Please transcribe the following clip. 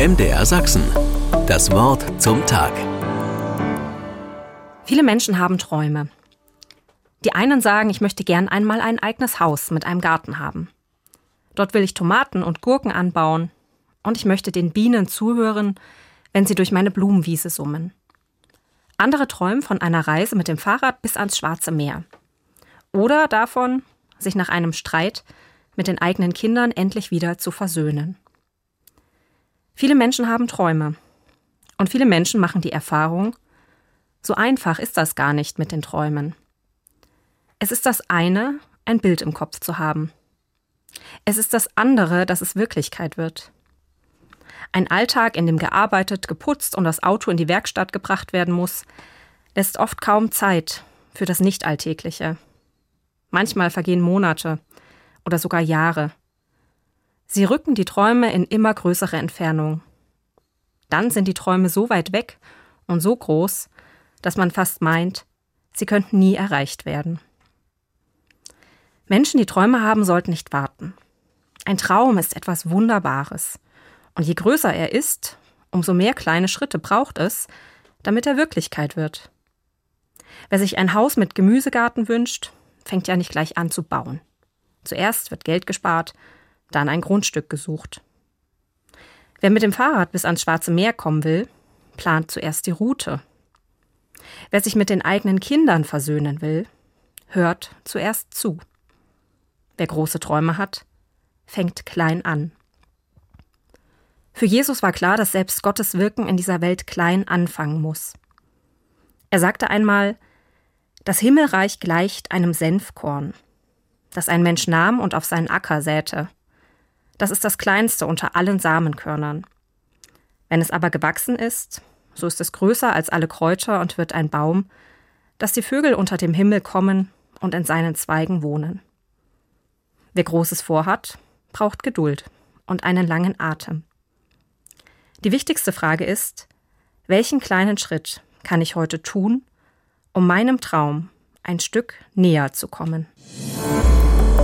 MDR Sachsen. Das Wort zum Tag. Viele Menschen haben Träume. Die einen sagen, ich möchte gern einmal ein eigenes Haus mit einem Garten haben. Dort will ich Tomaten und Gurken anbauen und ich möchte den Bienen zuhören, wenn sie durch meine Blumenwiese summen. Andere träumen von einer Reise mit dem Fahrrad bis ans Schwarze Meer. Oder davon, sich nach einem Streit mit den eigenen Kindern endlich wieder zu versöhnen. Viele Menschen haben Träume. Und viele Menschen machen die Erfahrung, so einfach ist das gar nicht mit den Träumen. Es ist das eine, ein Bild im Kopf zu haben. Es ist das andere, dass es Wirklichkeit wird. Ein Alltag, in dem gearbeitet, geputzt und das Auto in die Werkstatt gebracht werden muss, lässt oft kaum Zeit für das Nicht-Alltägliche. Manchmal vergehen Monate oder sogar Jahre. Sie rücken die Träume in immer größere Entfernung. Dann sind die Träume so weit weg und so groß, dass man fast meint, sie könnten nie erreicht werden. Menschen, die Träume haben, sollten nicht warten. Ein Traum ist etwas Wunderbares. Und je größer er ist, umso mehr kleine Schritte braucht es, damit er Wirklichkeit wird. Wer sich ein Haus mit Gemüsegarten wünscht, fängt ja nicht gleich an zu bauen. Zuerst wird Geld gespart, dann ein Grundstück gesucht. Wer mit dem Fahrrad bis ans Schwarze Meer kommen will, plant zuerst die Route. Wer sich mit den eigenen Kindern versöhnen will, hört zuerst zu. Wer große Träume hat, fängt klein an. Für Jesus war klar, dass selbst Gottes Wirken in dieser Welt klein anfangen muss. Er sagte einmal, das Himmelreich gleicht einem Senfkorn, das ein Mensch nahm und auf seinen Acker säte. Das ist das kleinste unter allen Samenkörnern. Wenn es aber gewachsen ist, so ist es größer als alle Kräuter und wird ein Baum, dass die Vögel unter dem Himmel kommen und in seinen Zweigen wohnen. Wer Großes vorhat, braucht Geduld und einen langen Atem. Die wichtigste Frage ist, welchen kleinen Schritt kann ich heute tun, um meinem Traum ein Stück näher zu kommen?